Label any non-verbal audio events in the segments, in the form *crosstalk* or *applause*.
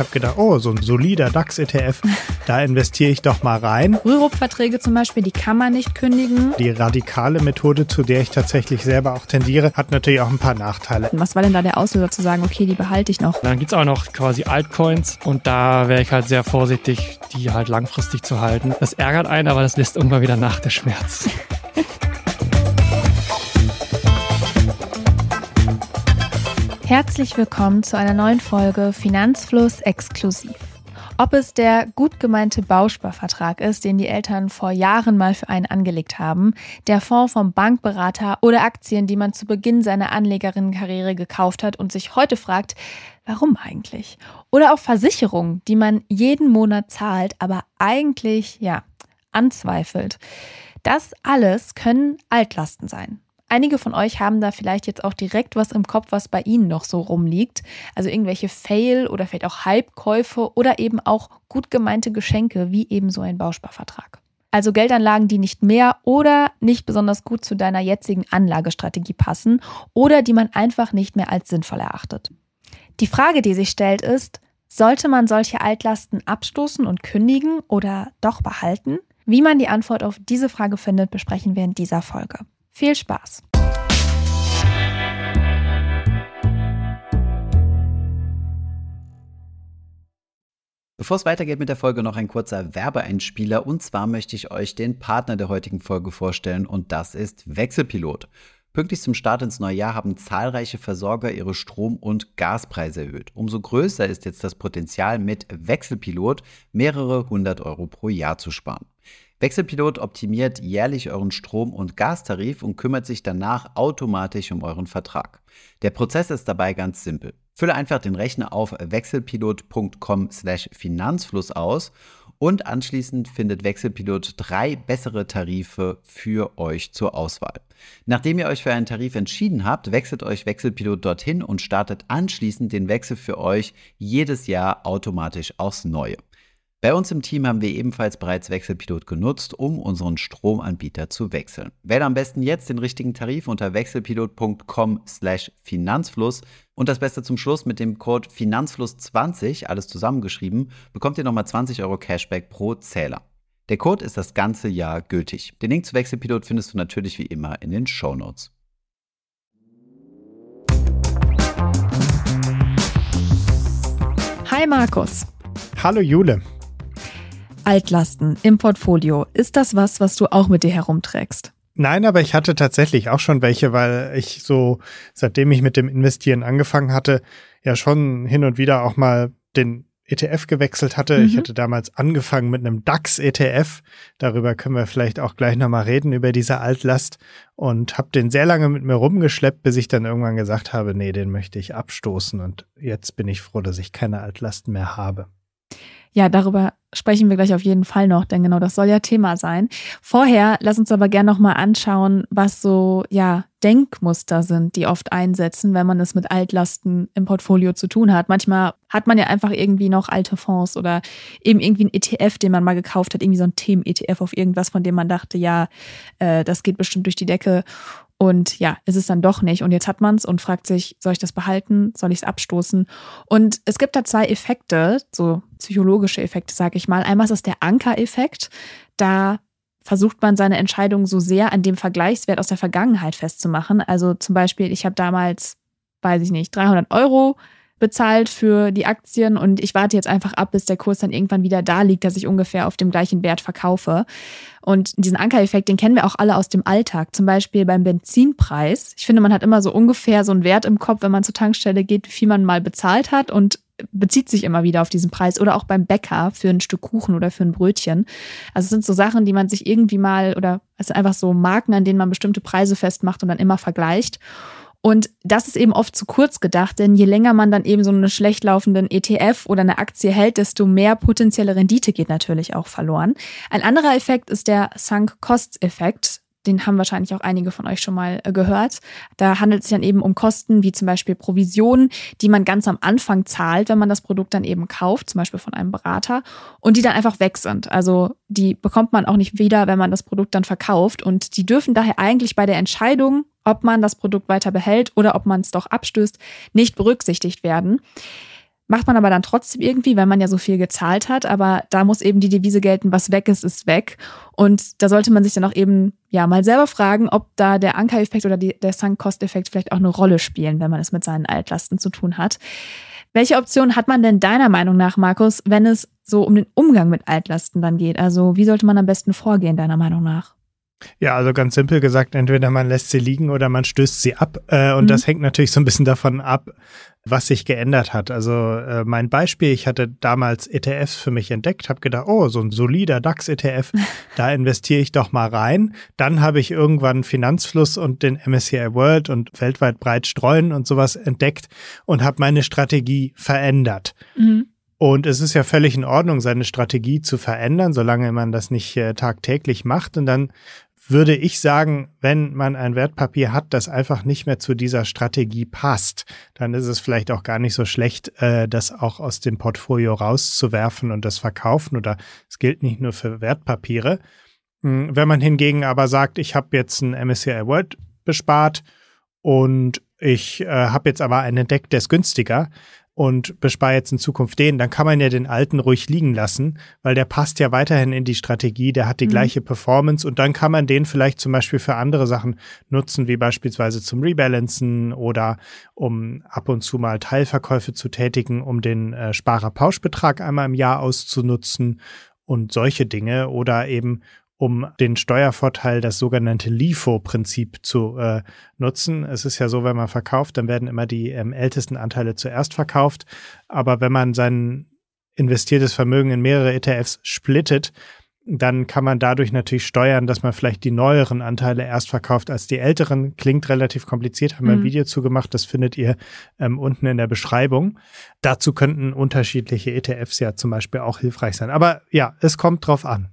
habe gedacht, oh, so ein solider DAX-ETF, *laughs* da investiere ich doch mal rein. Rürup-Verträge zum Beispiel, die kann man nicht kündigen. Die radikale Methode, zu der ich tatsächlich selber auch tendiere, hat natürlich auch ein paar Nachteile. Was war denn da der Auslöser zu sagen, okay, die behalte ich noch? Dann gibt's auch noch quasi Altcoins und da wäre ich halt sehr vorsichtig, die halt langfristig zu halten. Das ärgert einen, aber das lässt irgendwann wieder nach der Schmerz. *laughs* Herzlich willkommen zu einer neuen Folge Finanzfluss exklusiv. Ob es der gut gemeinte Bausparvertrag ist, den die Eltern vor Jahren mal für einen angelegt haben, der Fonds vom Bankberater oder Aktien, die man zu Beginn seiner Anlegerinnenkarriere gekauft hat und sich heute fragt, warum eigentlich? Oder auch Versicherungen, die man jeden Monat zahlt, aber eigentlich, ja, anzweifelt. Das alles können Altlasten sein. Einige von euch haben da vielleicht jetzt auch direkt was im Kopf, was bei Ihnen noch so rumliegt. Also irgendwelche Fail- oder vielleicht auch Hype-Käufe oder eben auch gut gemeinte Geschenke, wie eben so ein Bausparvertrag. Also Geldanlagen, die nicht mehr oder nicht besonders gut zu deiner jetzigen Anlagestrategie passen oder die man einfach nicht mehr als sinnvoll erachtet. Die Frage, die sich stellt, ist, sollte man solche Altlasten abstoßen und kündigen oder doch behalten? Wie man die Antwort auf diese Frage findet, besprechen wir in dieser Folge. Viel Spaß! Bevor es weitergeht mit der Folge, noch ein kurzer Werbeeinspieler. Und zwar möchte ich euch den Partner der heutigen Folge vorstellen und das ist Wechselpilot. Pünktlich zum Start ins neue Jahr haben zahlreiche Versorger ihre Strom- und Gaspreise erhöht. Umso größer ist jetzt das Potenzial, mit Wechselpilot mehrere hundert Euro pro Jahr zu sparen. Wechselpilot optimiert jährlich euren Strom- und Gastarif und kümmert sich danach automatisch um euren Vertrag. Der Prozess ist dabei ganz simpel. Fülle einfach den Rechner auf wechselpilot.com/finanzfluss aus und anschließend findet Wechselpilot drei bessere Tarife für euch zur Auswahl. Nachdem ihr euch für einen Tarif entschieden habt, wechselt euch Wechselpilot dorthin und startet anschließend den Wechsel für euch jedes Jahr automatisch aufs Neue. Bei uns im Team haben wir ebenfalls bereits Wechselpilot genutzt, um unseren Stromanbieter zu wechseln. Wähle am besten jetzt den richtigen Tarif unter wechselpilot.com/finanzfluss und das Beste zum Schluss mit dem Code Finanzfluss20, alles zusammengeschrieben, bekommt ihr nochmal 20 Euro Cashback pro Zähler. Der Code ist das ganze Jahr gültig. Den Link zu Wechselpilot findest du natürlich wie immer in den Show Notes. Hi Markus. Hallo Jule. Altlasten im Portfolio. Ist das was, was du auch mit dir herumträgst? Nein, aber ich hatte tatsächlich auch schon welche, weil ich so, seitdem ich mit dem Investieren angefangen hatte, ja schon hin und wieder auch mal den ETF gewechselt hatte. Mhm. Ich hatte damals angefangen mit einem DAX-ETF. Darüber können wir vielleicht auch gleich nochmal reden, über diese Altlast. Und habe den sehr lange mit mir rumgeschleppt, bis ich dann irgendwann gesagt habe, nee, den möchte ich abstoßen. Und jetzt bin ich froh, dass ich keine Altlasten mehr habe. Ja, darüber sprechen wir gleich auf jeden Fall noch, denn genau das soll ja Thema sein. Vorher lass uns aber gerne nochmal anschauen, was so ja Denkmuster sind, die oft einsetzen, wenn man es mit Altlasten im Portfolio zu tun hat. Manchmal hat man ja einfach irgendwie noch alte Fonds oder eben irgendwie ein ETF, den man mal gekauft hat, irgendwie so ein Themen-ETF auf irgendwas, von dem man dachte, ja, äh, das geht bestimmt durch die Decke. Und ja, ist es dann doch nicht. Und jetzt hat man es und fragt sich, soll ich das behalten? Soll ich es abstoßen? Und es gibt da zwei Effekte, so psychologische Effekte, sage ich mal. Einmal ist es der Anker-Effekt. Da versucht man seine Entscheidung so sehr an dem Vergleichswert aus der Vergangenheit festzumachen. Also zum Beispiel, ich habe damals, weiß ich nicht, 300 Euro bezahlt für die Aktien und ich warte jetzt einfach ab, bis der Kurs dann irgendwann wieder da liegt, dass ich ungefähr auf dem gleichen Wert verkaufe. Und diesen Ankereffekt, den kennen wir auch alle aus dem Alltag. Zum Beispiel beim Benzinpreis. Ich finde, man hat immer so ungefähr so einen Wert im Kopf, wenn man zur Tankstelle geht, wie viel man mal bezahlt hat und bezieht sich immer wieder auf diesen Preis oder auch beim Bäcker für ein Stück Kuchen oder für ein Brötchen. Also es sind so Sachen, die man sich irgendwie mal oder es sind einfach so Marken, an denen man bestimmte Preise festmacht und dann immer vergleicht. Und das ist eben oft zu kurz gedacht, denn je länger man dann eben so einen schlecht laufenden ETF oder eine Aktie hält, desto mehr potenzielle Rendite geht natürlich auch verloren. Ein anderer Effekt ist der Sunk-Costs-Effekt. Den haben wahrscheinlich auch einige von euch schon mal äh, gehört. Da handelt es sich dann eben um Kosten wie zum Beispiel Provisionen, die man ganz am Anfang zahlt, wenn man das Produkt dann eben kauft, zum Beispiel von einem Berater, und die dann einfach weg sind. Also die bekommt man auch nicht wieder, wenn man das Produkt dann verkauft. Und die dürfen daher eigentlich bei der Entscheidung, ob man das Produkt weiter behält oder ob man es doch abstößt, nicht berücksichtigt werden. Macht man aber dann trotzdem irgendwie, weil man ja so viel gezahlt hat. Aber da muss eben die Devise gelten, was weg ist, ist weg. Und da sollte man sich dann auch eben ja mal selber fragen, ob da der Ankereffekt oder die, der Sunk-Cost-Effekt vielleicht auch eine Rolle spielen, wenn man es mit seinen Altlasten zu tun hat. Welche Option hat man denn deiner Meinung nach, Markus, wenn es so um den Umgang mit Altlasten dann geht? Also wie sollte man am besten vorgehen, deiner Meinung nach? Ja, also ganz simpel gesagt, entweder man lässt sie liegen oder man stößt sie ab. Äh, und mhm. das hängt natürlich so ein bisschen davon ab, was sich geändert hat. Also äh, mein Beispiel, ich hatte damals ETFs für mich entdeckt, habe gedacht, oh, so ein solider DAX-ETF, *laughs* da investiere ich doch mal rein. Dann habe ich irgendwann Finanzfluss und den MSCI World und weltweit breit streuen und sowas entdeckt und habe meine Strategie verändert. Mhm. Und es ist ja völlig in Ordnung, seine Strategie zu verändern, solange man das nicht äh, tagtäglich macht. Und dann würde ich sagen, wenn man ein Wertpapier hat, das einfach nicht mehr zu dieser Strategie passt, dann ist es vielleicht auch gar nicht so schlecht, äh, das auch aus dem Portfolio rauszuwerfen und das verkaufen. Oder es gilt nicht nur für Wertpapiere. Hm, wenn man hingegen aber sagt, ich habe jetzt ein MSCI World bespart und ich äh, habe jetzt aber einen entdeckt, der ist günstiger, und bespare jetzt in Zukunft den, dann kann man ja den alten ruhig liegen lassen, weil der passt ja weiterhin in die Strategie, der hat die mhm. gleiche Performance und dann kann man den vielleicht zum Beispiel für andere Sachen nutzen, wie beispielsweise zum Rebalancen oder um ab und zu mal Teilverkäufe zu tätigen, um den äh, Sparerpauschbetrag einmal im Jahr auszunutzen und solche Dinge oder eben um den Steuervorteil, das sogenannte LIFO-Prinzip zu äh, nutzen. Es ist ja so, wenn man verkauft, dann werden immer die ähm, ältesten Anteile zuerst verkauft. Aber wenn man sein investiertes Vermögen in mehrere ETFs splittet, dann kann man dadurch natürlich steuern, dass man vielleicht die neueren Anteile erst verkauft als die älteren. Klingt relativ kompliziert, haben wir mhm. ein Video zu gemacht, das findet ihr ähm, unten in der Beschreibung. Dazu könnten unterschiedliche ETFs ja zum Beispiel auch hilfreich sein. Aber ja, es kommt drauf an.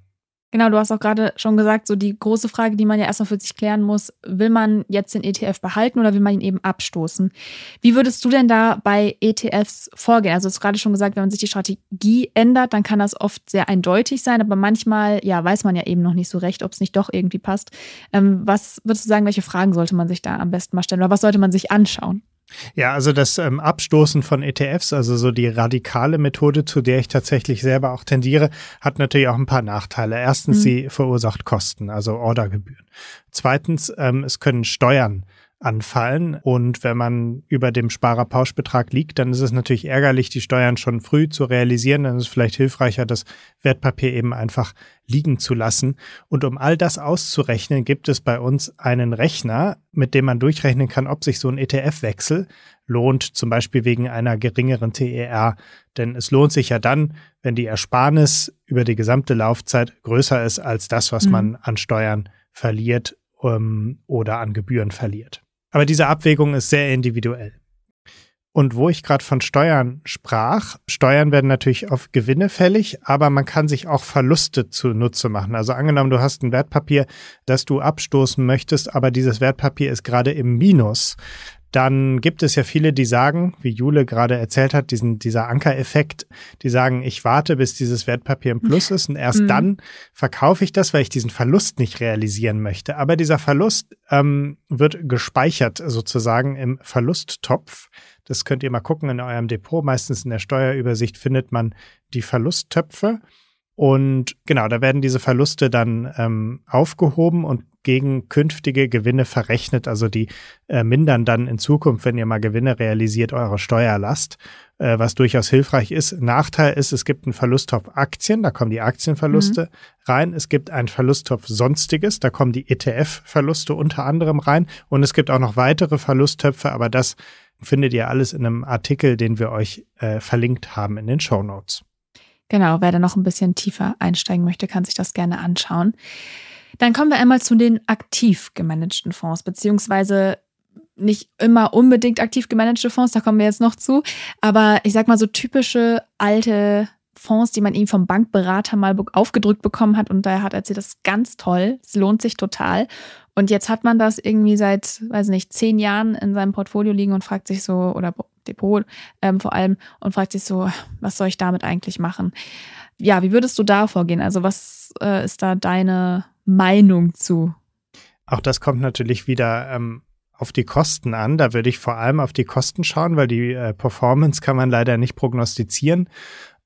Genau, du hast auch gerade schon gesagt, so die große Frage, die man ja erstmal für sich klären muss, will man jetzt den ETF behalten oder will man ihn eben abstoßen? Wie würdest du denn da bei ETFs vorgehen? Also, du hast gerade schon gesagt, wenn man sich die Strategie ändert, dann kann das oft sehr eindeutig sein, aber manchmal, ja, weiß man ja eben noch nicht so recht, ob es nicht doch irgendwie passt. Ähm, was würdest du sagen, welche Fragen sollte man sich da am besten mal stellen oder was sollte man sich anschauen? Ja, also das ähm, Abstoßen von ETFs, also so die radikale Methode, zu der ich tatsächlich selber auch tendiere, hat natürlich auch ein paar Nachteile. Erstens, mhm. sie verursacht Kosten, also Ordergebühren. Zweitens, ähm, es können Steuern anfallen. Und wenn man über dem Sparerpauschbetrag liegt, dann ist es natürlich ärgerlich, die Steuern schon früh zu realisieren. Dann ist es vielleicht hilfreicher, das Wertpapier eben einfach liegen zu lassen. Und um all das auszurechnen, gibt es bei uns einen Rechner, mit dem man durchrechnen kann, ob sich so ein ETF-Wechsel lohnt, zum Beispiel wegen einer geringeren TER. Denn es lohnt sich ja dann, wenn die Ersparnis über die gesamte Laufzeit größer ist als das, was mhm. man an Steuern verliert ähm, oder an Gebühren verliert. Aber diese Abwägung ist sehr individuell. Und wo ich gerade von Steuern sprach, Steuern werden natürlich auf Gewinne fällig, aber man kann sich auch Verluste zunutze machen. Also angenommen, du hast ein Wertpapier, das du abstoßen möchtest, aber dieses Wertpapier ist gerade im Minus dann gibt es ja viele, die sagen, wie Jule gerade erzählt hat, diesen, dieser Ankereffekt, die sagen, ich warte, bis dieses Wertpapier im Plus ist und erst mhm. dann verkaufe ich das, weil ich diesen Verlust nicht realisieren möchte. Aber dieser Verlust ähm, wird gespeichert sozusagen im Verlusttopf. Das könnt ihr mal gucken in eurem Depot. Meistens in der Steuerübersicht findet man die Verlusttöpfe. Und genau, da werden diese Verluste dann ähm, aufgehoben und gegen künftige Gewinne verrechnet. Also die äh, mindern dann in Zukunft, wenn ihr mal Gewinne realisiert, eure Steuerlast, äh, was durchaus hilfreich ist. Nachteil ist, es gibt einen Verlusttopf Aktien, da kommen die Aktienverluste mhm. rein. Es gibt einen Verlusttopf Sonstiges, da kommen die ETF-Verluste unter anderem rein. Und es gibt auch noch weitere Verlusttöpfe, aber das findet ihr alles in einem Artikel, den wir euch äh, verlinkt haben in den Show Notes. Genau, wer da noch ein bisschen tiefer einsteigen möchte, kann sich das gerne anschauen. Dann kommen wir einmal zu den aktiv gemanagten Fonds, beziehungsweise nicht immer unbedingt aktiv gemanagte Fonds, da kommen wir jetzt noch zu. Aber ich sag mal so typische alte Fonds, die man ihm vom Bankberater mal aufgedrückt bekommen hat und daher hat erzählt, das ist ganz toll, es lohnt sich total. Und jetzt hat man das irgendwie seit, weiß nicht, zehn Jahren in seinem Portfolio liegen und fragt sich so, oder Depot ähm, vor allem und fragt sich so, was soll ich damit eigentlich machen? Ja, wie würdest du da vorgehen? Also was äh, ist da deine Meinung zu? Auch das kommt natürlich wieder ähm, auf die Kosten an. Da würde ich vor allem auf die Kosten schauen, weil die äh, Performance kann man leider nicht prognostizieren.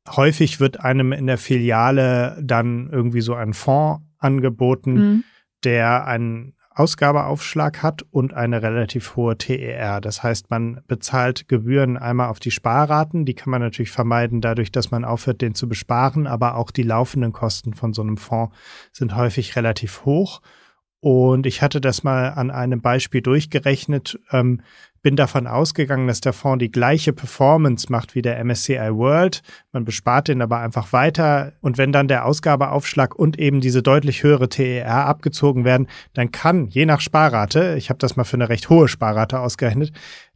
Häufig wird einem in der Filiale dann irgendwie so ein Fonds angeboten, mhm. der einen Ausgabeaufschlag hat und eine relativ hohe TER. Das heißt, man bezahlt Gebühren einmal auf die Sparraten. Die kann man natürlich vermeiden dadurch, dass man aufhört, den zu besparen. Aber auch die laufenden Kosten von so einem Fonds sind häufig relativ hoch. Und ich hatte das mal an einem Beispiel durchgerechnet, ähm, bin davon ausgegangen, dass der Fonds die gleiche Performance macht wie der MSCI World. Man bespart den aber einfach weiter. Und wenn dann der Ausgabeaufschlag und eben diese deutlich höhere TER abgezogen werden, dann kann je nach Sparrate, ich habe das mal für eine recht hohe Sparrate ausgerechnet,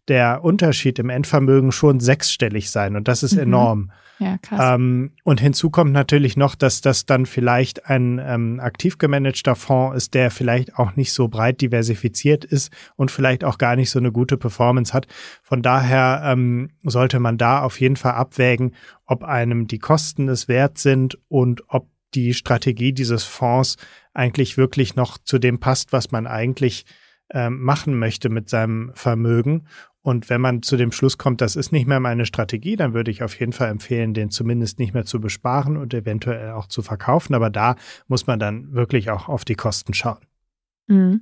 der Unterschied im Endvermögen schon sechsstellig sein. Und das ist mhm. enorm. Ja, krass. Ähm, und hinzu kommt natürlich noch, dass das dann vielleicht ein ähm, aktiv gemanagter Fonds ist, der vielleicht auch nicht so breit diversifiziert ist und vielleicht auch gar nicht so eine gute Performance hat. Von daher ähm, sollte man da auf jeden Fall abwägen, ob einem die Kosten es wert sind und ob die Strategie dieses Fonds eigentlich wirklich noch zu dem passt, was man eigentlich ähm, machen möchte mit seinem Vermögen und wenn man zu dem Schluss kommt, das ist nicht mehr meine Strategie, dann würde ich auf jeden Fall empfehlen, den zumindest nicht mehr zu besparen und eventuell auch zu verkaufen. Aber da muss man dann wirklich auch auf die Kosten schauen. Mhm.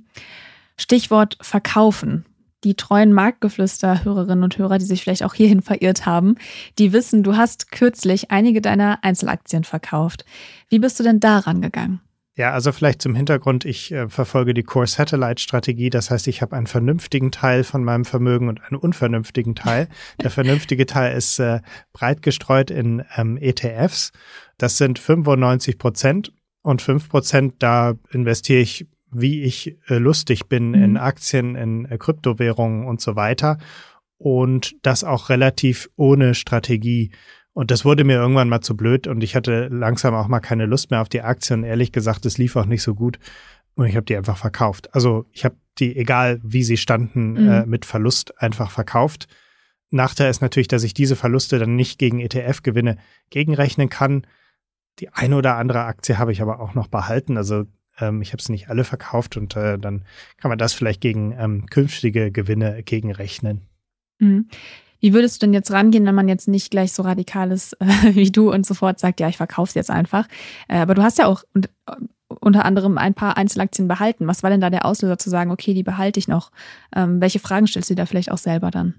Stichwort verkaufen. Die treuen Marktgeflüster-Hörerinnen und Hörer, die sich vielleicht auch hierhin verirrt haben, die wissen, du hast kürzlich einige deiner Einzelaktien verkauft. Wie bist du denn daran gegangen? Ja, also vielleicht zum Hintergrund, ich äh, verfolge die Core Satellite Strategie. Das heißt, ich habe einen vernünftigen Teil von meinem Vermögen und einen unvernünftigen Teil. *laughs* Der vernünftige Teil ist äh, breit gestreut in ähm, ETFs. Das sind 95 Prozent und 5 Prozent, da investiere ich, wie ich äh, lustig bin, mhm. in Aktien, in äh, Kryptowährungen und so weiter. Und das auch relativ ohne Strategie. Und das wurde mir irgendwann mal zu blöd und ich hatte langsam auch mal keine Lust mehr auf die Aktien. Ehrlich gesagt, es lief auch nicht so gut und ich habe die einfach verkauft. Also ich habe die, egal wie sie standen, mhm. äh, mit Verlust einfach verkauft. Nachteil ist natürlich, dass ich diese Verluste dann nicht gegen ETF-Gewinne gegenrechnen kann. Die eine oder andere Aktie habe ich aber auch noch behalten. Also ähm, ich habe es nicht alle verkauft und äh, dann kann man das vielleicht gegen ähm, künftige Gewinne gegenrechnen. Mhm. Wie würdest du denn jetzt rangehen, wenn man jetzt nicht gleich so radikal ist äh, *laughs* wie du und sofort sagt, ja, ich verkaufe es jetzt einfach? Äh, aber du hast ja auch und, äh, unter anderem ein paar Einzelaktien behalten. Was war denn da der Auslöser zu sagen, okay, die behalte ich noch? Ähm, welche Fragen stellst du dir da vielleicht auch selber dann?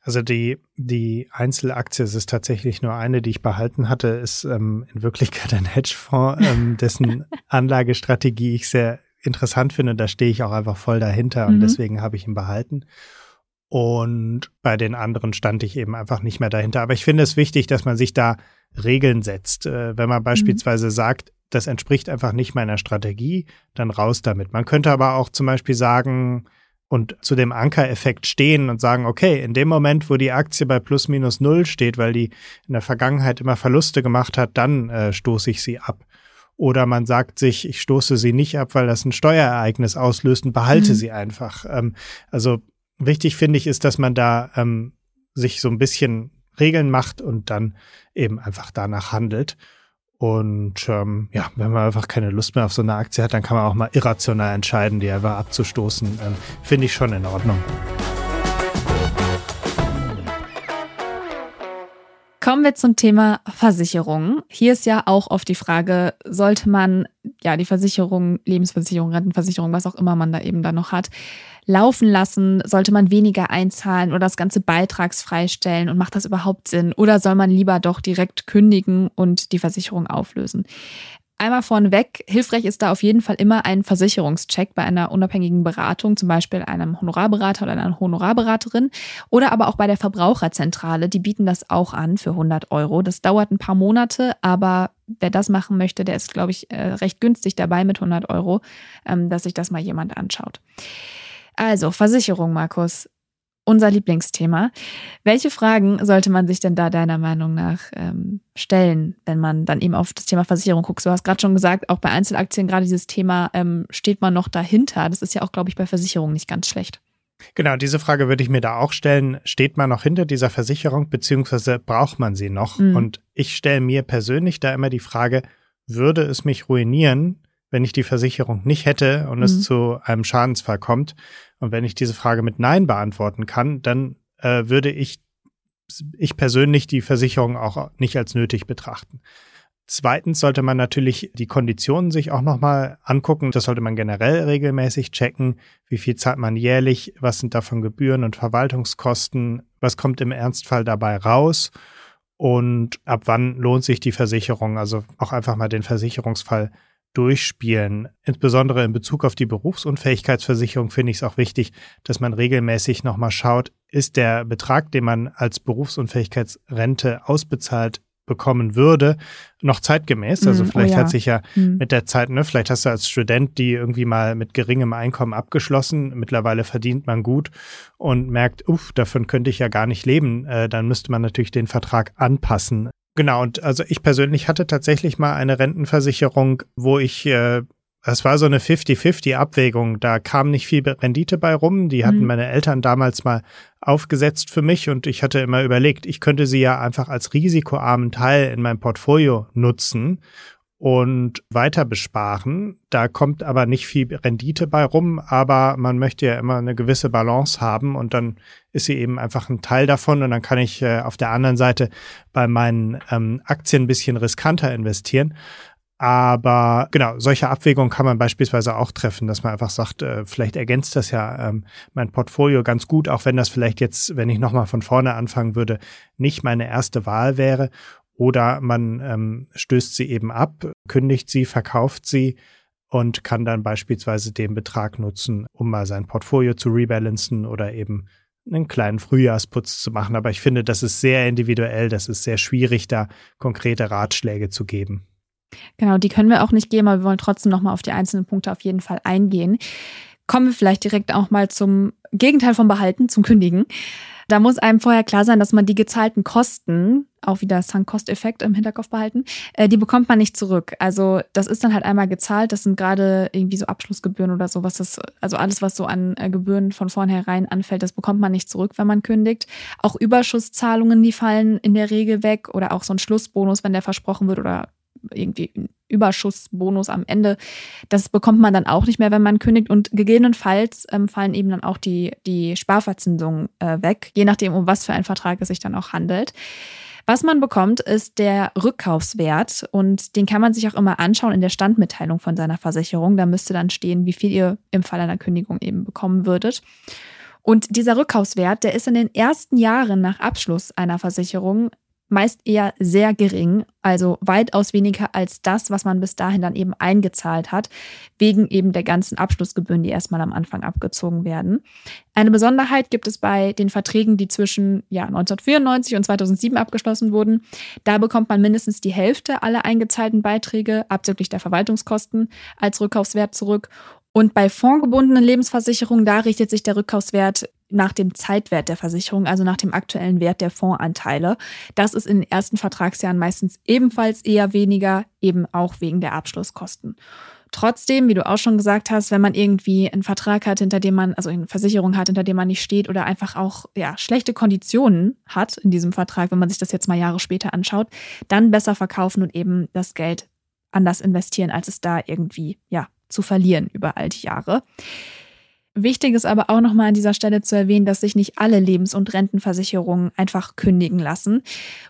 Also die, die Einzelaktie, es ist tatsächlich nur eine, die ich behalten hatte, ist ähm, in Wirklichkeit ein Hedgefonds, ähm, *laughs* dessen Anlagestrategie ich sehr interessant finde. Da stehe ich auch einfach voll dahinter und mhm. deswegen habe ich ihn behalten. Und bei den anderen stand ich eben einfach nicht mehr dahinter. Aber ich finde es wichtig, dass man sich da Regeln setzt. Äh, wenn man mhm. beispielsweise mhm. sagt, das entspricht einfach nicht meiner Strategie, dann raus damit. Man könnte aber auch zum Beispiel sagen und zu dem Ankereffekt stehen und sagen, okay, in dem Moment, wo die Aktie bei plus minus null steht, weil die in der Vergangenheit immer Verluste gemacht hat, dann äh, stoße ich sie ab. Oder man sagt sich, ich stoße sie nicht ab, weil das ein Steuerereignis auslöst und behalte mhm. sie einfach. Ähm, also wichtig finde ich, ist, dass man da ähm, sich so ein bisschen Regeln macht und dann eben einfach danach handelt. Und ähm, ja, wenn man einfach keine Lust mehr auf so eine Aktie hat, dann kann man auch mal irrational entscheiden, die einfach abzustoßen. Ähm, finde ich schon in Ordnung. Kommen wir zum Thema Versicherung. Hier ist ja auch oft die Frage, sollte man ja die Versicherung, Lebensversicherung, Rentenversicherung, was auch immer man da eben da noch hat, laufen lassen? Sollte man weniger einzahlen oder das Ganze beitragsfrei stellen und macht das überhaupt Sinn? Oder soll man lieber doch direkt kündigen und die Versicherung auflösen? Einmal vorneweg, hilfreich ist da auf jeden Fall immer ein Versicherungscheck bei einer unabhängigen Beratung, zum Beispiel einem Honorarberater oder einer Honorarberaterin oder aber auch bei der Verbraucherzentrale. Die bieten das auch an für 100 Euro. Das dauert ein paar Monate, aber wer das machen möchte, der ist, glaube ich, äh, recht günstig dabei mit 100 Euro, ähm, dass sich das mal jemand anschaut. Also, Versicherung, Markus. Unser Lieblingsthema. Welche Fragen sollte man sich denn da deiner Meinung nach ähm, stellen, wenn man dann eben auf das Thema Versicherung guckt? Du hast gerade schon gesagt, auch bei Einzelaktien gerade dieses Thema, ähm, steht man noch dahinter? Das ist ja auch, glaube ich, bei Versicherungen nicht ganz schlecht. Genau, diese Frage würde ich mir da auch stellen. Steht man noch hinter dieser Versicherung, beziehungsweise braucht man sie noch? Mhm. Und ich stelle mir persönlich da immer die Frage, würde es mich ruinieren, wenn ich die Versicherung nicht hätte und mhm. es zu einem Schadensfall kommt. Und wenn ich diese Frage mit Nein beantworten kann, dann äh, würde ich, ich persönlich die Versicherung auch nicht als nötig betrachten. Zweitens sollte man natürlich die Konditionen sich auch nochmal angucken. Das sollte man generell regelmäßig checken. Wie viel zahlt man jährlich? Was sind davon Gebühren und Verwaltungskosten? Was kommt im Ernstfall dabei raus? Und ab wann lohnt sich die Versicherung? Also auch einfach mal den Versicherungsfall durchspielen. Insbesondere in Bezug auf die Berufsunfähigkeitsversicherung finde ich es auch wichtig, dass man regelmäßig nochmal schaut, ist der Betrag, den man als Berufsunfähigkeitsrente ausbezahlt, bekommen würde, noch zeitgemäß. Also mm, vielleicht oh ja. hat sich ja mm. mit der Zeit, ne, vielleicht hast du als Student die irgendwie mal mit geringem Einkommen abgeschlossen. Mittlerweile verdient man gut und merkt, uff, davon könnte ich ja gar nicht leben. Äh, dann müsste man natürlich den Vertrag anpassen. Genau, und also ich persönlich hatte tatsächlich mal eine Rentenversicherung, wo ich äh, das war so eine 50-50-Abwägung. Da kam nicht viel Rendite bei rum. Die hatten mhm. meine Eltern damals mal aufgesetzt für mich und ich hatte immer überlegt, ich könnte sie ja einfach als risikoarmen Teil in meinem Portfolio nutzen und weiter besparen. Da kommt aber nicht viel Rendite bei rum, aber man möchte ja immer eine gewisse Balance haben und dann ist sie eben einfach ein Teil davon und dann kann ich äh, auf der anderen Seite bei meinen ähm, Aktien ein bisschen riskanter investieren. Aber genau, solche Abwägungen kann man beispielsweise auch treffen, dass man einfach sagt, äh, vielleicht ergänzt das ja ähm, mein Portfolio ganz gut, auch wenn das vielleicht jetzt, wenn ich nochmal von vorne anfangen würde, nicht meine erste Wahl wäre. Oder man ähm, stößt sie eben ab, kündigt sie, verkauft sie und kann dann beispielsweise den Betrag nutzen, um mal sein Portfolio zu rebalancen oder eben einen kleinen Frühjahrsputz zu machen. Aber ich finde, das ist sehr individuell, das ist sehr schwierig, da konkrete Ratschläge zu geben. Genau, die können wir auch nicht geben, aber wir wollen trotzdem nochmal auf die einzelnen Punkte auf jeden Fall eingehen. Kommen wir vielleicht direkt auch mal zum Gegenteil vom Behalten, zum Kündigen. Da muss einem vorher klar sein, dass man die gezahlten Kosten, auch wieder Sunk-Cost-Effekt im Hinterkopf behalten, äh, die bekommt man nicht zurück. Also das ist dann halt einmal gezahlt. Das sind gerade irgendwie so Abschlussgebühren oder sowas. Das, also alles, was so an äh, Gebühren von vornherein anfällt, das bekommt man nicht zurück, wenn man kündigt. Auch Überschusszahlungen, die fallen in der Regel weg oder auch so ein Schlussbonus, wenn der versprochen wird oder irgendwie Überschussbonus am Ende. Das bekommt man dann auch nicht mehr, wenn man kündigt. Und gegebenenfalls ähm, fallen eben dann auch die, die Sparverzinsungen äh, weg, je nachdem, um was für einen Vertrag es sich dann auch handelt. Was man bekommt, ist der Rückkaufswert und den kann man sich auch immer anschauen in der Standmitteilung von seiner Versicherung. Da müsste dann stehen, wie viel ihr im Fall einer Kündigung eben bekommen würdet. Und dieser Rückkaufswert, der ist in den ersten Jahren nach Abschluss einer Versicherung meist eher sehr gering, also weitaus weniger als das, was man bis dahin dann eben eingezahlt hat, wegen eben der ganzen Abschlussgebühren, die erstmal am Anfang abgezogen werden. Eine Besonderheit gibt es bei den Verträgen, die zwischen ja, 1994 und 2007 abgeschlossen wurden. Da bekommt man mindestens die Hälfte aller eingezahlten Beiträge, abzüglich der Verwaltungskosten, als Rückkaufswert zurück. Und bei fondgebundenen Lebensversicherungen, da richtet sich der Rückkaufswert nach dem Zeitwert der Versicherung, also nach dem aktuellen Wert der Fondsanteile. Das ist in den ersten Vertragsjahren meistens ebenfalls eher weniger, eben auch wegen der Abschlusskosten. Trotzdem, wie du auch schon gesagt hast, wenn man irgendwie einen Vertrag hat, hinter dem man, also eine Versicherung hat, hinter dem man nicht steht oder einfach auch ja, schlechte Konditionen hat in diesem Vertrag, wenn man sich das jetzt mal Jahre später anschaut, dann besser verkaufen und eben das Geld anders investieren, als es da irgendwie ja zu verlieren über all die Jahre. Wichtig ist aber auch nochmal an dieser Stelle zu erwähnen, dass sich nicht alle Lebens- und Rentenversicherungen einfach kündigen lassen.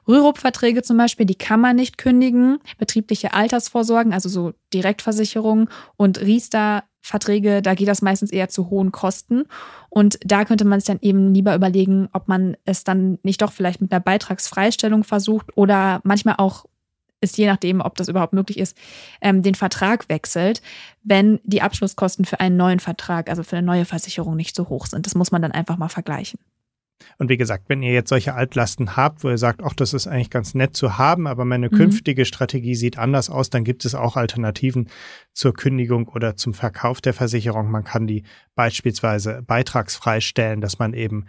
Rürup-Verträge zum Beispiel, die kann man nicht kündigen. Betriebliche Altersvorsorgen, also so Direktversicherungen und Riester-Verträge, da geht das meistens eher zu hohen Kosten. Und da könnte man sich dann eben lieber überlegen, ob man es dann nicht doch vielleicht mit einer Beitragsfreistellung versucht oder manchmal auch ist je nachdem, ob das überhaupt möglich ist, ähm, den Vertrag wechselt, wenn die Abschlusskosten für einen neuen Vertrag, also für eine neue Versicherung nicht so hoch sind. Das muss man dann einfach mal vergleichen. Und wie gesagt, wenn ihr jetzt solche Altlasten habt, wo ihr sagt, ach, das ist eigentlich ganz nett zu haben, aber meine mhm. künftige Strategie sieht anders aus, dann gibt es auch Alternativen zur Kündigung oder zum Verkauf der Versicherung. Man kann die beispielsweise beitragsfrei stellen, dass man eben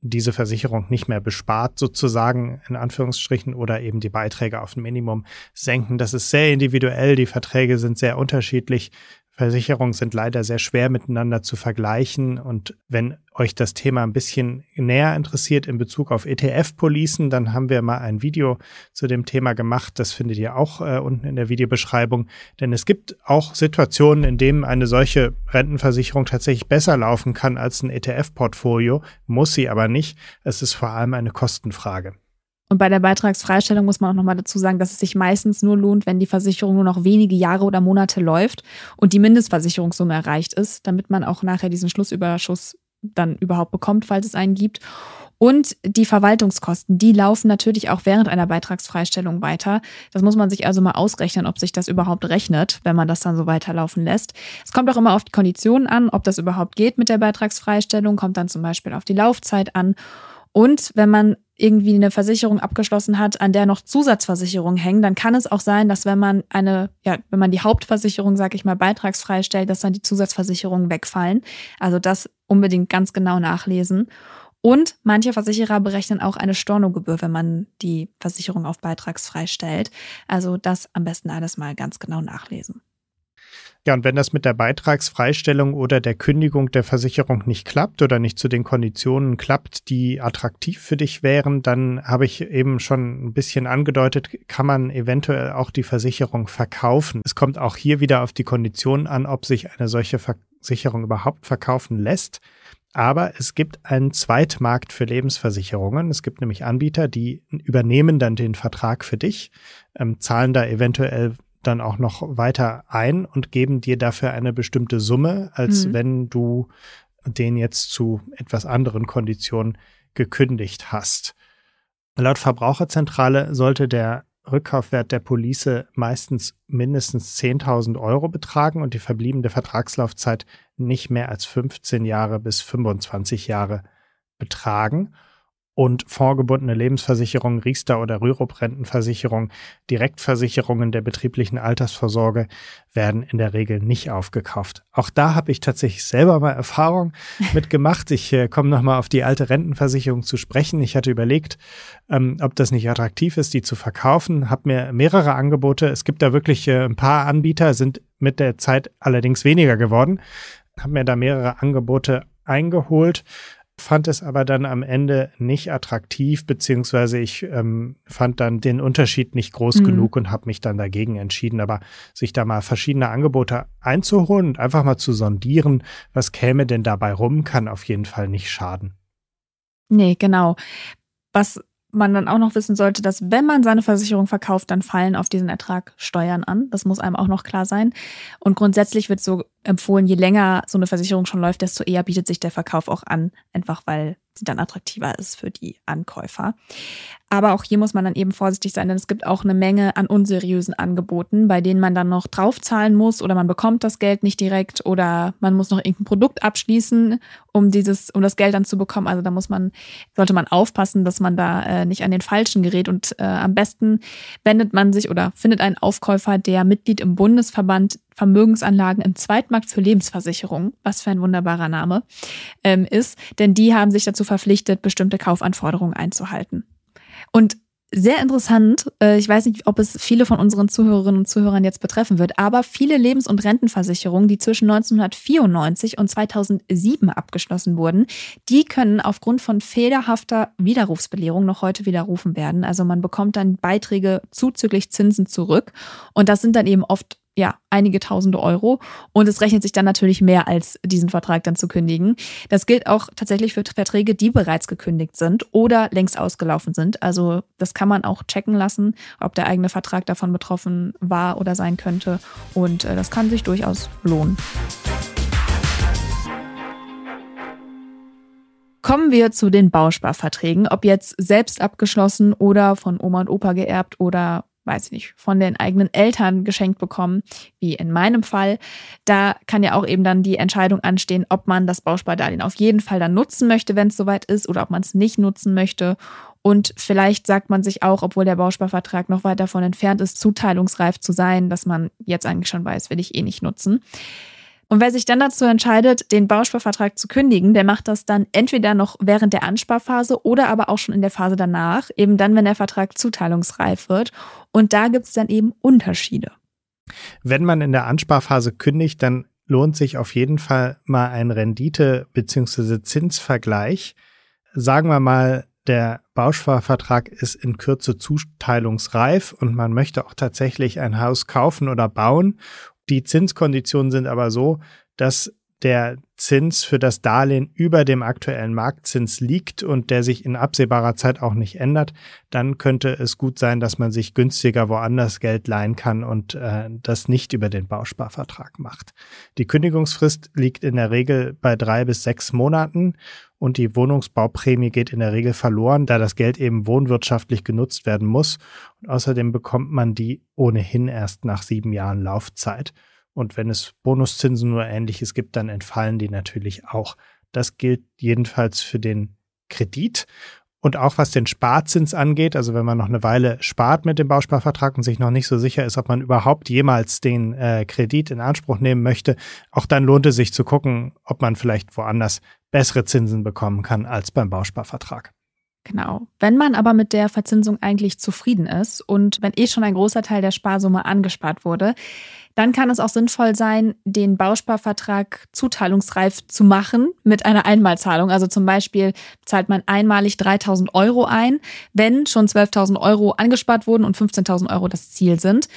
diese Versicherung nicht mehr bespart, sozusagen in Anführungsstrichen, oder eben die Beiträge auf ein Minimum senken. Das ist sehr individuell. Die Verträge sind sehr unterschiedlich. Versicherungen sind leider sehr schwer miteinander zu vergleichen. Und wenn euch das Thema ein bisschen näher interessiert in Bezug auf ETF-Policen, dann haben wir mal ein Video zu dem Thema gemacht. Das findet ihr auch äh, unten in der Videobeschreibung. Denn es gibt auch Situationen, in denen eine solche Rentenversicherung tatsächlich besser laufen kann als ein ETF-Portfolio, muss sie aber nicht. Es ist vor allem eine Kostenfrage. Und bei der Beitragsfreistellung muss man auch nochmal dazu sagen, dass es sich meistens nur lohnt, wenn die Versicherung nur noch wenige Jahre oder Monate läuft und die Mindestversicherungssumme erreicht ist, damit man auch nachher diesen Schlussüberschuss dann überhaupt bekommt, falls es einen gibt. Und die Verwaltungskosten, die laufen natürlich auch während einer Beitragsfreistellung weiter. Das muss man sich also mal ausrechnen, ob sich das überhaupt rechnet, wenn man das dann so weiterlaufen lässt. Es kommt auch immer auf die Konditionen an, ob das überhaupt geht mit der Beitragsfreistellung, kommt dann zum Beispiel auf die Laufzeit an. Und wenn man irgendwie eine Versicherung abgeschlossen hat, an der noch Zusatzversicherungen hängen, dann kann es auch sein, dass wenn man eine, ja, wenn man die Hauptversicherung, sag ich mal, beitragsfrei stellt, dass dann die Zusatzversicherungen wegfallen. Also das unbedingt ganz genau nachlesen. Und manche Versicherer berechnen auch eine Stornogebühr, wenn man die Versicherung auf beitragsfrei stellt. Also das am besten alles mal ganz genau nachlesen. Ja, und wenn das mit der Beitragsfreistellung oder der Kündigung der Versicherung nicht klappt oder nicht zu den Konditionen klappt, die attraktiv für dich wären, dann habe ich eben schon ein bisschen angedeutet, kann man eventuell auch die Versicherung verkaufen. Es kommt auch hier wieder auf die Konditionen an, ob sich eine solche Versicherung überhaupt verkaufen lässt. Aber es gibt einen Zweitmarkt für Lebensversicherungen. Es gibt nämlich Anbieter, die übernehmen dann den Vertrag für dich, ähm, zahlen da eventuell dann auch noch weiter ein und geben dir dafür eine bestimmte Summe, als mhm. wenn du den jetzt zu etwas anderen Konditionen gekündigt hast. Laut Verbraucherzentrale sollte der Rückkaufwert der Police meistens mindestens 10.000 Euro betragen und die verbliebene Vertragslaufzeit nicht mehr als 15 Jahre bis 25 Jahre betragen und vorgebundene Lebensversicherungen, Riester- oder Rürup-Rentenversicherung, Direktversicherungen der betrieblichen Altersvorsorge werden in der Regel nicht aufgekauft. Auch da habe ich tatsächlich selber mal Erfahrung *laughs* mitgemacht. Ich äh, komme nochmal auf die alte Rentenversicherung zu sprechen. Ich hatte überlegt, ähm, ob das nicht attraktiv ist, die zu verkaufen, habe mir mehrere Angebote. Es gibt da wirklich äh, ein paar Anbieter, sind mit der Zeit allerdings weniger geworden. Habe mir da mehrere Angebote eingeholt fand es aber dann am Ende nicht attraktiv, beziehungsweise ich ähm, fand dann den Unterschied nicht groß mhm. genug und habe mich dann dagegen entschieden. Aber sich da mal verschiedene Angebote einzuholen und einfach mal zu sondieren, was käme denn dabei rum, kann auf jeden Fall nicht schaden. Nee, genau. Was man dann auch noch wissen sollte, dass wenn man seine Versicherung verkauft, dann fallen auf diesen Ertrag Steuern an. Das muss einem auch noch klar sein. Und grundsätzlich wird so empfohlen, je länger so eine Versicherung schon läuft, desto eher bietet sich der Verkauf auch an, einfach weil sie dann attraktiver ist für die Ankäufer. Aber auch hier muss man dann eben vorsichtig sein, denn es gibt auch eine Menge an unseriösen Angeboten, bei denen man dann noch draufzahlen muss oder man bekommt das Geld nicht direkt oder man muss noch irgendein Produkt abschließen, um dieses, um das Geld dann zu bekommen. Also da muss man, sollte man aufpassen, dass man da äh, nicht an den falschen gerät und äh, am besten wendet man sich oder findet einen Aufkäufer, der Mitglied im Bundesverband Vermögensanlagen im Zweitmarkt für Lebensversicherungen, was für ein wunderbarer Name, ähm, ist, denn die haben sich dazu verpflichtet, bestimmte Kaufanforderungen einzuhalten. Und sehr interessant, äh, ich weiß nicht, ob es viele von unseren Zuhörerinnen und Zuhörern jetzt betreffen wird, aber viele Lebens- und Rentenversicherungen, die zwischen 1994 und 2007 abgeschlossen wurden, die können aufgrund von fehlerhafter Widerrufsbelehrung noch heute widerrufen werden. Also man bekommt dann Beiträge zuzüglich Zinsen zurück und das sind dann eben oft ja, einige tausende Euro. Und es rechnet sich dann natürlich mehr, als diesen Vertrag dann zu kündigen. Das gilt auch tatsächlich für Verträge, die bereits gekündigt sind oder längst ausgelaufen sind. Also das kann man auch checken lassen, ob der eigene Vertrag davon betroffen war oder sein könnte. Und äh, das kann sich durchaus lohnen. Kommen wir zu den Bausparverträgen, ob jetzt selbst abgeschlossen oder von Oma und Opa geerbt oder weiß ich nicht, von den eigenen Eltern geschenkt bekommen, wie in meinem Fall. Da kann ja auch eben dann die Entscheidung anstehen, ob man das Bauspardarlehen auf jeden Fall dann nutzen möchte, wenn es soweit ist, oder ob man es nicht nutzen möchte. Und vielleicht sagt man sich auch, obwohl der Bausparvertrag noch weit davon entfernt ist, zuteilungsreif zu sein, dass man jetzt eigentlich schon weiß, will ich eh nicht nutzen. Und wer sich dann dazu entscheidet, den Bausparvertrag zu kündigen, der macht das dann entweder noch während der Ansparphase oder aber auch schon in der Phase danach, eben dann, wenn der Vertrag zuteilungsreif wird. Und da gibt es dann eben Unterschiede. Wenn man in der Ansparphase kündigt, dann lohnt sich auf jeden Fall mal ein Rendite- bzw. Zinsvergleich. Sagen wir mal, der Bausparvertrag ist in Kürze zuteilungsreif und man möchte auch tatsächlich ein Haus kaufen oder bauen. Die Zinskonditionen sind aber so, dass der Zins für das Darlehen über dem aktuellen Marktzins liegt und der sich in absehbarer Zeit auch nicht ändert, dann könnte es gut sein, dass man sich günstiger woanders Geld leihen kann und äh, das nicht über den Bausparvertrag macht. Die Kündigungsfrist liegt in der Regel bei drei bis sechs Monaten und die Wohnungsbauprämie geht in der Regel verloren, da das Geld eben wohnwirtschaftlich genutzt werden muss. Und außerdem bekommt man die ohnehin erst nach sieben Jahren Laufzeit. Und wenn es Bonuszinsen oder ähnliches gibt, dann entfallen die natürlich auch. Das gilt jedenfalls für den Kredit. Und auch was den Sparzins angeht, also wenn man noch eine Weile spart mit dem Bausparvertrag und sich noch nicht so sicher ist, ob man überhaupt jemals den äh, Kredit in Anspruch nehmen möchte, auch dann lohnt es sich zu gucken, ob man vielleicht woanders bessere Zinsen bekommen kann als beim Bausparvertrag. Genau. Wenn man aber mit der Verzinsung eigentlich zufrieden ist und wenn eh schon ein großer Teil der Sparsumme angespart wurde, dann kann es auch sinnvoll sein, den Bausparvertrag zuteilungsreif zu machen mit einer Einmalzahlung. Also zum Beispiel zahlt man einmalig 3000 Euro ein, wenn schon 12.000 Euro angespart wurden und 15.000 Euro das Ziel sind.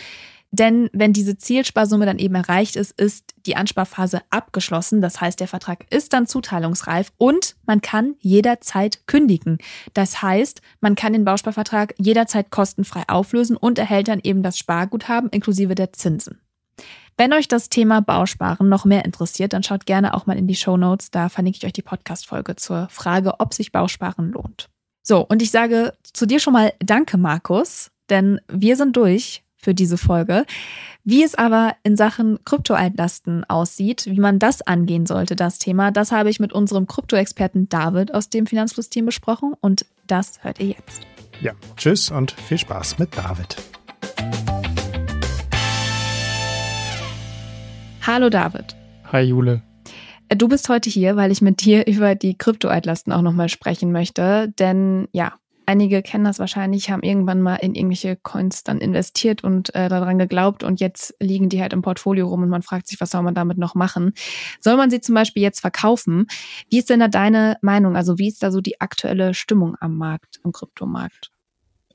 Denn wenn diese Zielsparsumme dann eben erreicht ist, ist die Ansparphase abgeschlossen. Das heißt, der Vertrag ist dann zuteilungsreif und man kann jederzeit kündigen. Das heißt, man kann den Bausparvertrag jederzeit kostenfrei auflösen und erhält dann eben das Sparguthaben inklusive der Zinsen. Wenn euch das Thema Bausparen noch mehr interessiert, dann schaut gerne auch mal in die Show Notes. Da verlinke ich euch die Podcast-Folge zur Frage, ob sich Bausparen lohnt. So, und ich sage zu dir schon mal Danke, Markus, denn wir sind durch für diese Folge. Wie es aber in Sachen Kryptoaltlasten aussieht, wie man das angehen sollte, das Thema, das habe ich mit unserem Krypto-Experten David aus dem Finanzfluss-Team besprochen und das hört ihr jetzt. Ja, tschüss und viel Spaß mit David. Hallo David. Hi Jule. Äh, du bist heute hier, weil ich mit dir *laughs* über die Kryptoaltlasten auch nochmal sprechen möchte. Denn ja, einige kennen das wahrscheinlich, haben irgendwann mal in irgendwelche Coins dann investiert und äh, daran geglaubt und jetzt liegen die halt im Portfolio rum und man fragt sich, was soll man damit noch machen? Soll man sie zum Beispiel jetzt verkaufen? Wie ist denn da deine Meinung? Also wie ist da so die aktuelle Stimmung am Markt, im Kryptomarkt?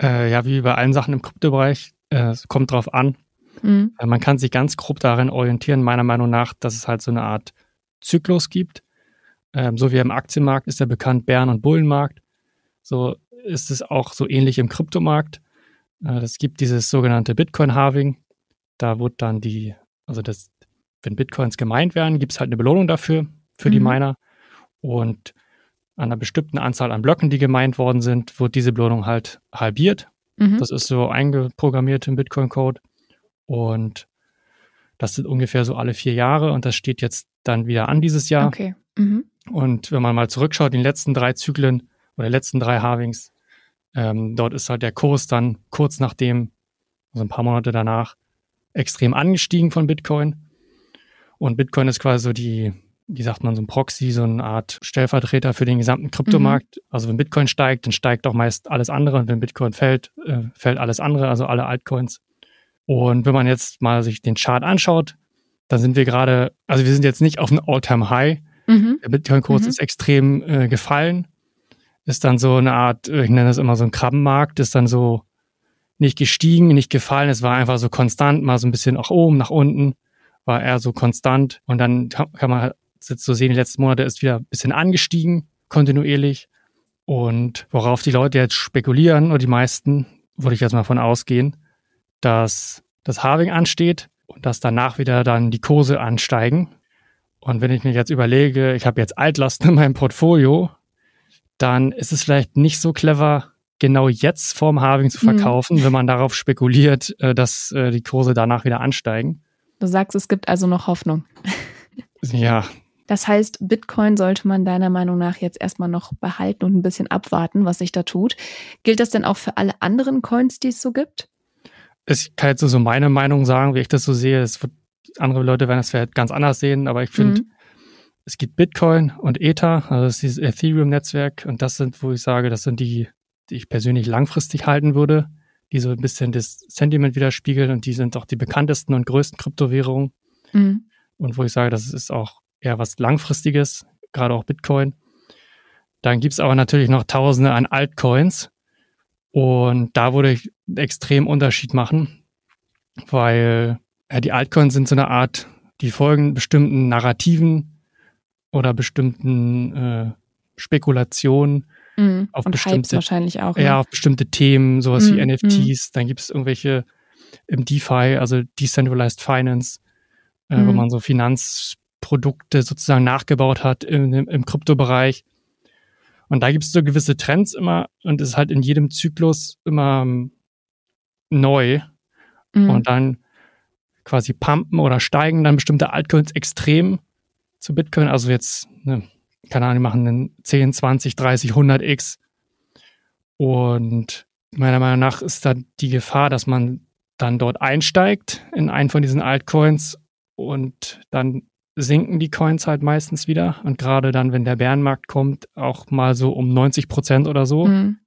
Äh, ja, wie bei allen Sachen im Kryptobereich, äh, es kommt drauf an, Mhm. Man kann sich ganz grob darin orientieren, meiner Meinung nach, dass es halt so eine Art Zyklus gibt. Ähm, so wie im Aktienmarkt ist ja bekannt Bären- und Bullenmarkt. So ist es auch so ähnlich im Kryptomarkt. Äh, es gibt dieses sogenannte Bitcoin-Halving. Da wird dann die, also das, wenn Bitcoins gemeint werden, gibt es halt eine Belohnung dafür, für mhm. die Miner. Und an einer bestimmten Anzahl an Blöcken, die gemeint worden sind, wird diese Belohnung halt halbiert. Mhm. Das ist so eingeprogrammiert im Bitcoin-Code. Und das sind ungefähr so alle vier Jahre und das steht jetzt dann wieder an dieses Jahr. Okay. Mhm. Und wenn man mal zurückschaut, die letzten drei Zyklen oder letzten drei Halvings, ähm, dort ist halt der Kurs dann kurz nachdem, also ein paar Monate danach, extrem angestiegen von Bitcoin. Und Bitcoin ist quasi so die, wie sagt man, so ein Proxy, so eine Art Stellvertreter für den gesamten Kryptomarkt. Mhm. Also wenn Bitcoin steigt, dann steigt auch meist alles andere und wenn Bitcoin fällt, äh, fällt alles andere, also alle Altcoins. Und wenn man jetzt mal sich den Chart anschaut, dann sind wir gerade, also wir sind jetzt nicht auf einem All-Time-High. Mhm. Der Bitcoin-Kurs mhm. ist extrem äh, gefallen. Ist dann so eine Art, äh, ich nenne das immer so ein Krabbenmarkt, ist dann so nicht gestiegen, nicht gefallen. Es war einfach so konstant, mal so ein bisschen nach oben, nach unten, war eher so konstant. Und dann kann man jetzt so sehen, die letzten Monate ist wieder ein bisschen angestiegen, kontinuierlich. Und worauf die Leute jetzt spekulieren, oder die meisten, würde ich jetzt mal von ausgehen, dass das Halving ansteht und dass danach wieder dann die Kurse ansteigen. Und wenn ich mir jetzt überlege, ich habe jetzt Altlasten in meinem Portfolio, dann ist es vielleicht nicht so clever, genau jetzt vorm Halving zu mhm. verkaufen, mhm. wenn man darauf spekuliert, äh, dass äh, die Kurse danach wieder ansteigen. Du sagst, es gibt also noch Hoffnung. *laughs* ja. Das heißt, Bitcoin sollte man deiner Meinung nach jetzt erstmal noch behalten und ein bisschen abwarten, was sich da tut. Gilt das denn auch für alle anderen Coins, die es so gibt? Ich kann jetzt so meine Meinung sagen, wie ich das so sehe. Es wird, andere Leute werden das vielleicht ganz anders sehen, aber ich finde, mhm. es gibt Bitcoin und Ether, also das ist dieses Ethereum-Netzwerk und das sind, wo ich sage, das sind die, die ich persönlich langfristig halten würde, die so ein bisschen das Sentiment widerspiegeln und die sind auch die bekanntesten und größten Kryptowährungen. Mhm. und wo ich sage, das ist auch eher was Langfristiges, gerade auch Bitcoin. Dann gibt's aber natürlich noch Tausende an Altcoins. Und da würde ich einen extrem Unterschied machen, weil ja, die Altcoins sind so eine Art, die folgen bestimmten Narrativen oder bestimmten äh, Spekulationen Mhm. Auf und bestimmte, wahrscheinlich auch. Ja, ne? auf bestimmte Themen, sowas mhm. wie NFTs. Mhm. Dann gibt es irgendwelche im DeFi, also Decentralized Finance, äh, wo mhm. man so Finanzprodukte sozusagen nachgebaut hat im, im, im Kryptobereich. Und da gibt es so gewisse Trends immer und es ist halt in jedem Zyklus immer um, neu. Mhm. Und dann quasi pumpen oder steigen dann bestimmte Altcoins extrem zu Bitcoin. Also jetzt ne, keine Ahnung, die machen einen 10, 20, 30, 100 X. Und meiner Meinung nach ist da die Gefahr, dass man dann dort einsteigt in einen von diesen Altcoins und dann sinken die Coins halt meistens wieder. Und gerade dann, wenn der Bärenmarkt kommt, auch mal so um 90 Prozent oder so. Mhm.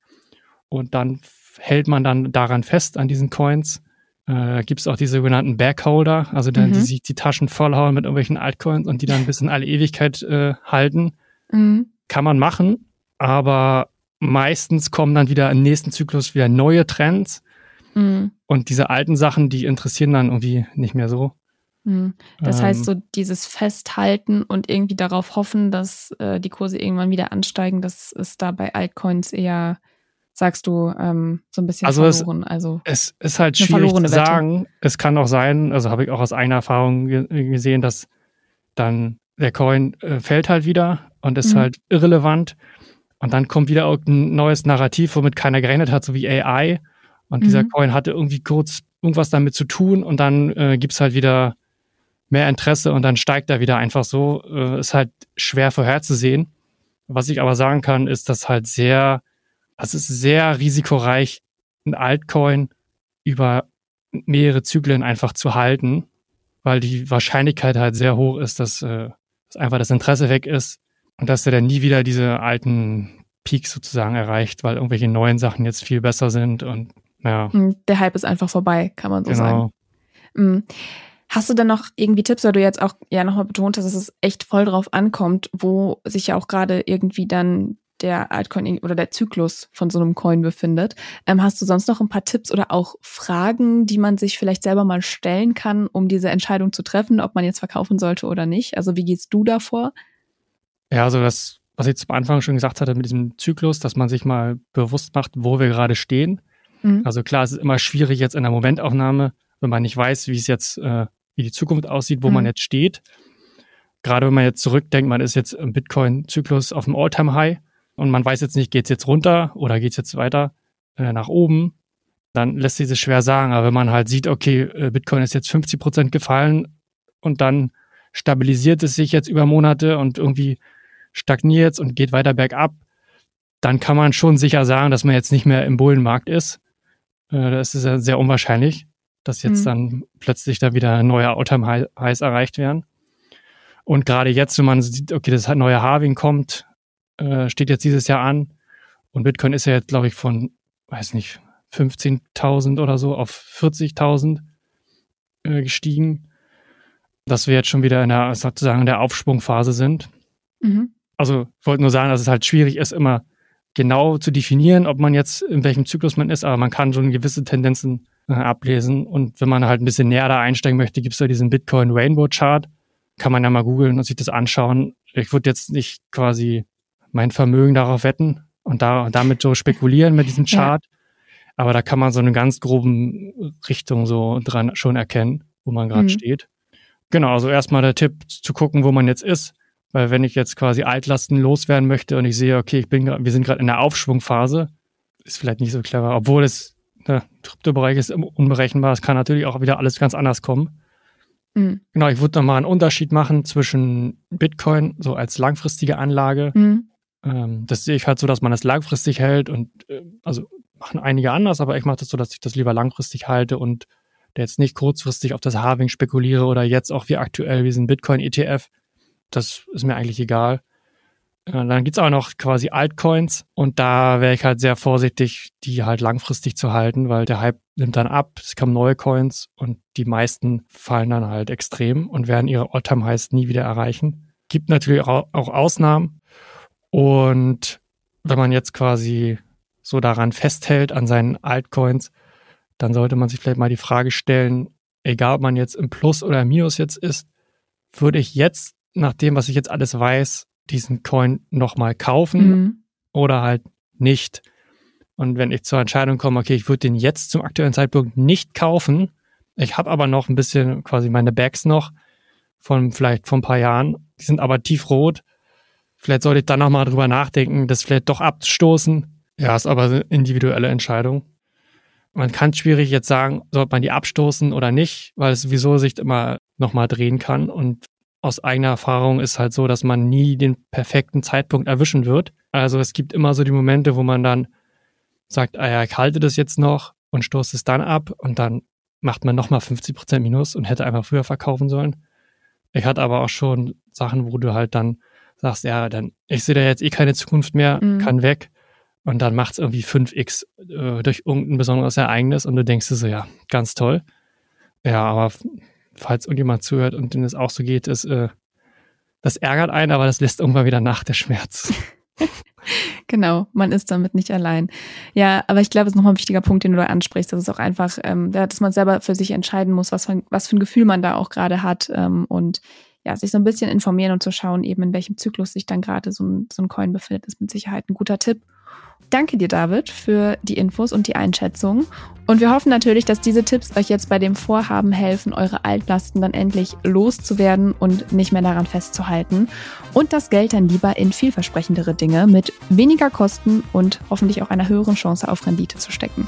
Und dann hält man dann daran fest an diesen Coins. Äh, Gibt es auch die sogenannten Backholder, also dann, mhm. die sich die Taschen vollhauen mit irgendwelchen Altcoins und die dann bis in alle Ewigkeit äh, halten. Mhm. Kann man machen, aber meistens kommen dann wieder im nächsten Zyklus wieder neue Trends. Mhm. Und diese alten Sachen, die interessieren dann irgendwie nicht mehr so. Mhm. Das ähm, heißt, so dieses Festhalten und irgendwie darauf hoffen, dass äh, die Kurse irgendwann wieder ansteigen, das ist da bei Altcoins eher, sagst du, ähm, so ein bisschen also verloren. Es, also es ist halt schwierig zu sagen. Es kann auch sein, also habe ich auch aus eigener Erfahrung gesehen, dass dann der Coin äh, fällt halt wieder und ist mhm. halt irrelevant. Und dann kommt wieder ein neues Narrativ, womit keiner gerechnet hat, so wie AI. Und mhm. dieser Coin hatte irgendwie kurz irgendwas damit zu tun und dann äh, gibt's halt wieder mehr Interesse und dann steigt er wieder einfach so. Äh, ist halt schwer vorherzusehen. Was ich aber sagen kann, ist, dass halt sehr, es ist sehr risikoreich, ein Altcoin über mehrere Zyklen einfach zu halten, weil die Wahrscheinlichkeit halt sehr hoch ist, dass, äh, dass einfach das Interesse weg ist und dass er dann nie wieder diese alten Peaks sozusagen erreicht, weil irgendwelche neuen Sachen jetzt viel besser sind und ja. Hm, der Hype ist einfach vorbei, kann man so genau. sagen. Mhm. Hast du denn noch irgendwie Tipps, weil du jetzt auch ja nochmal betont hast, dass es echt voll drauf ankommt, wo sich ja auch gerade irgendwie dann der Altcoin oder der Zyklus von so einem Coin befindet. Ähm, hast du sonst noch ein paar Tipps oder auch Fragen, die man sich vielleicht selber mal stellen kann, um diese Entscheidung zu treffen, ob man jetzt verkaufen sollte oder nicht? Also wie gehst du davor? Ja, also das, was ich zum Anfang schon gesagt hatte mit diesem Zyklus, dass man sich mal bewusst macht, wo wir gerade stehen. Mhm. Also klar, es ist immer schwierig jetzt in der Momentaufnahme, wenn man nicht weiß, wie es jetzt, äh, wie die Zukunft aussieht, wo mhm. man jetzt steht. Gerade wenn man jetzt zurückdenkt, man ist jetzt im Bitcoin-Zyklus auf dem All-Time-High und man weiß jetzt nicht, geht es jetzt runter oder geht es jetzt weiter äh, nach oben, dann lässt sich das schwer sagen. Aber wenn man halt sieht, okay, äh, Bitcoin ist jetzt 50 Prozent gefallen und dann stabilisiert es sich jetzt über Monate und irgendwie stagniert und geht weiter bergab, dann kann man schon sicher sagen, dass man jetzt nicht mehr im Bullenmarkt ist. Äh, das ist ja sehr unwahrscheinlich, dass jetzt mhm. dann plötzlich da wieder neue All-Time-Highs erreicht werden. Und gerade jetzt, wenn man sieht, okay, das neue Halving kommt, äh, steht jetzt dieses Jahr an und Bitcoin ist ja jetzt, glaube ich, von, weiß nicht, 15.000 oder so auf 40.000 äh, gestiegen, dass wir jetzt schon wieder in der, sozusagen in der Aufschwungphase sind. Mhm. Also ich wollte nur sagen, dass es halt schwierig ist, immer genau zu definieren, ob man jetzt in welchem Zyklus man ist, aber man kann schon gewisse Tendenzen äh, ablesen. Und wenn man halt ein bisschen näher da einsteigen möchte, gibt es ja diesen Bitcoin Rainbow Chart. Kann man ja mal googeln und sich das anschauen. Ich würde jetzt nicht quasi mein Vermögen darauf wetten und da damit so spekulieren mit diesem *laughs* Chart. Ja. Aber da kann man so eine ganz groben Richtung so dran schon erkennen, wo man gerade mhm. steht. Genau, also erstmal der Tipp zu gucken, wo man jetzt ist. Weil wenn ich jetzt quasi Altlasten loswerden möchte und ich sehe, okay, ich bin, wir sind gerade in der Aufschwungphase, ist vielleicht nicht so clever, obwohl es der Kryptobereich ist unberechenbar. Es kann natürlich auch wieder alles ganz anders kommen. Mhm. Genau, ich würde nochmal einen Unterschied machen zwischen Bitcoin so als langfristige Anlage. Mhm. Ähm, das sehe ich halt so, dass man das langfristig hält und äh, also machen einige anders, aber ich mache das so, dass ich das lieber langfristig halte und jetzt nicht kurzfristig auf das Halving spekuliere oder jetzt auch wie aktuell wie diesen Bitcoin-ETF das ist mir eigentlich egal. Dann gibt's auch noch quasi Altcoins und da wäre ich halt sehr vorsichtig, die halt langfristig zu halten, weil der Hype nimmt dann ab, es kommen neue Coins und die meisten fallen dann halt extrem und werden ihre All-Time-Highs nie wieder erreichen. Gibt natürlich auch Ausnahmen und wenn man jetzt quasi so daran festhält, an seinen Altcoins, dann sollte man sich vielleicht mal die Frage stellen, egal ob man jetzt im Plus oder im Minus jetzt ist, würde ich jetzt, nach dem, was ich jetzt alles weiß, diesen Coin nochmal kaufen mhm. oder halt nicht. Und wenn ich zur Entscheidung komme, okay, ich würde den jetzt zum aktuellen Zeitpunkt nicht kaufen, ich habe aber noch ein bisschen quasi meine Bags noch von vielleicht vor ein paar Jahren, die sind aber tiefrot. Vielleicht sollte ich dann nochmal drüber nachdenken, das vielleicht doch abzustoßen. Ja, ist aber eine individuelle Entscheidung. Man kann schwierig jetzt sagen, sollte man die abstoßen oder nicht, weil es sowieso sich immer nochmal drehen kann. Und aus eigener Erfahrung ist halt so, dass man nie den perfekten Zeitpunkt erwischen wird. Also es gibt immer so die Momente, wo man dann sagt, ah ja, ich halte das jetzt noch und stoße es dann ab und dann macht man nochmal 50 Prozent Minus und hätte einfach früher verkaufen sollen. Ich hatte aber auch schon Sachen, wo du halt dann sagst, ja, dann, ich sehe da jetzt eh keine Zukunft mehr, mhm. kann weg. Und dann macht es irgendwie 5x äh, durch irgendein besonderes Ereignis und du denkst dir so, ja, ganz toll. Ja, aber falls irgendjemand zuhört und denen es auch so geht, ist, äh, das ärgert einen, aber das lässt irgendwann wieder nach, der Schmerz. *laughs* genau, man ist damit nicht allein. Ja, aber ich glaube, es ist nochmal ein wichtiger Punkt, den du da ansprichst. Das ist auch einfach, ähm, dass man selber für sich entscheiden muss, was für, was für ein Gefühl man da auch gerade hat ähm, und ja, sich so ein bisschen informieren und zu schauen, eben in welchem Zyklus sich dann gerade so ein, so ein Coin befindet, ist mit Sicherheit ein guter Tipp. Danke dir, David, für die Infos und die Einschätzung. Und wir hoffen natürlich, dass diese Tipps euch jetzt bei dem Vorhaben helfen, eure Altlasten dann endlich loszuwerden und nicht mehr daran festzuhalten. Und das Geld dann lieber in vielversprechendere Dinge mit weniger Kosten und hoffentlich auch einer höheren Chance auf Rendite zu stecken.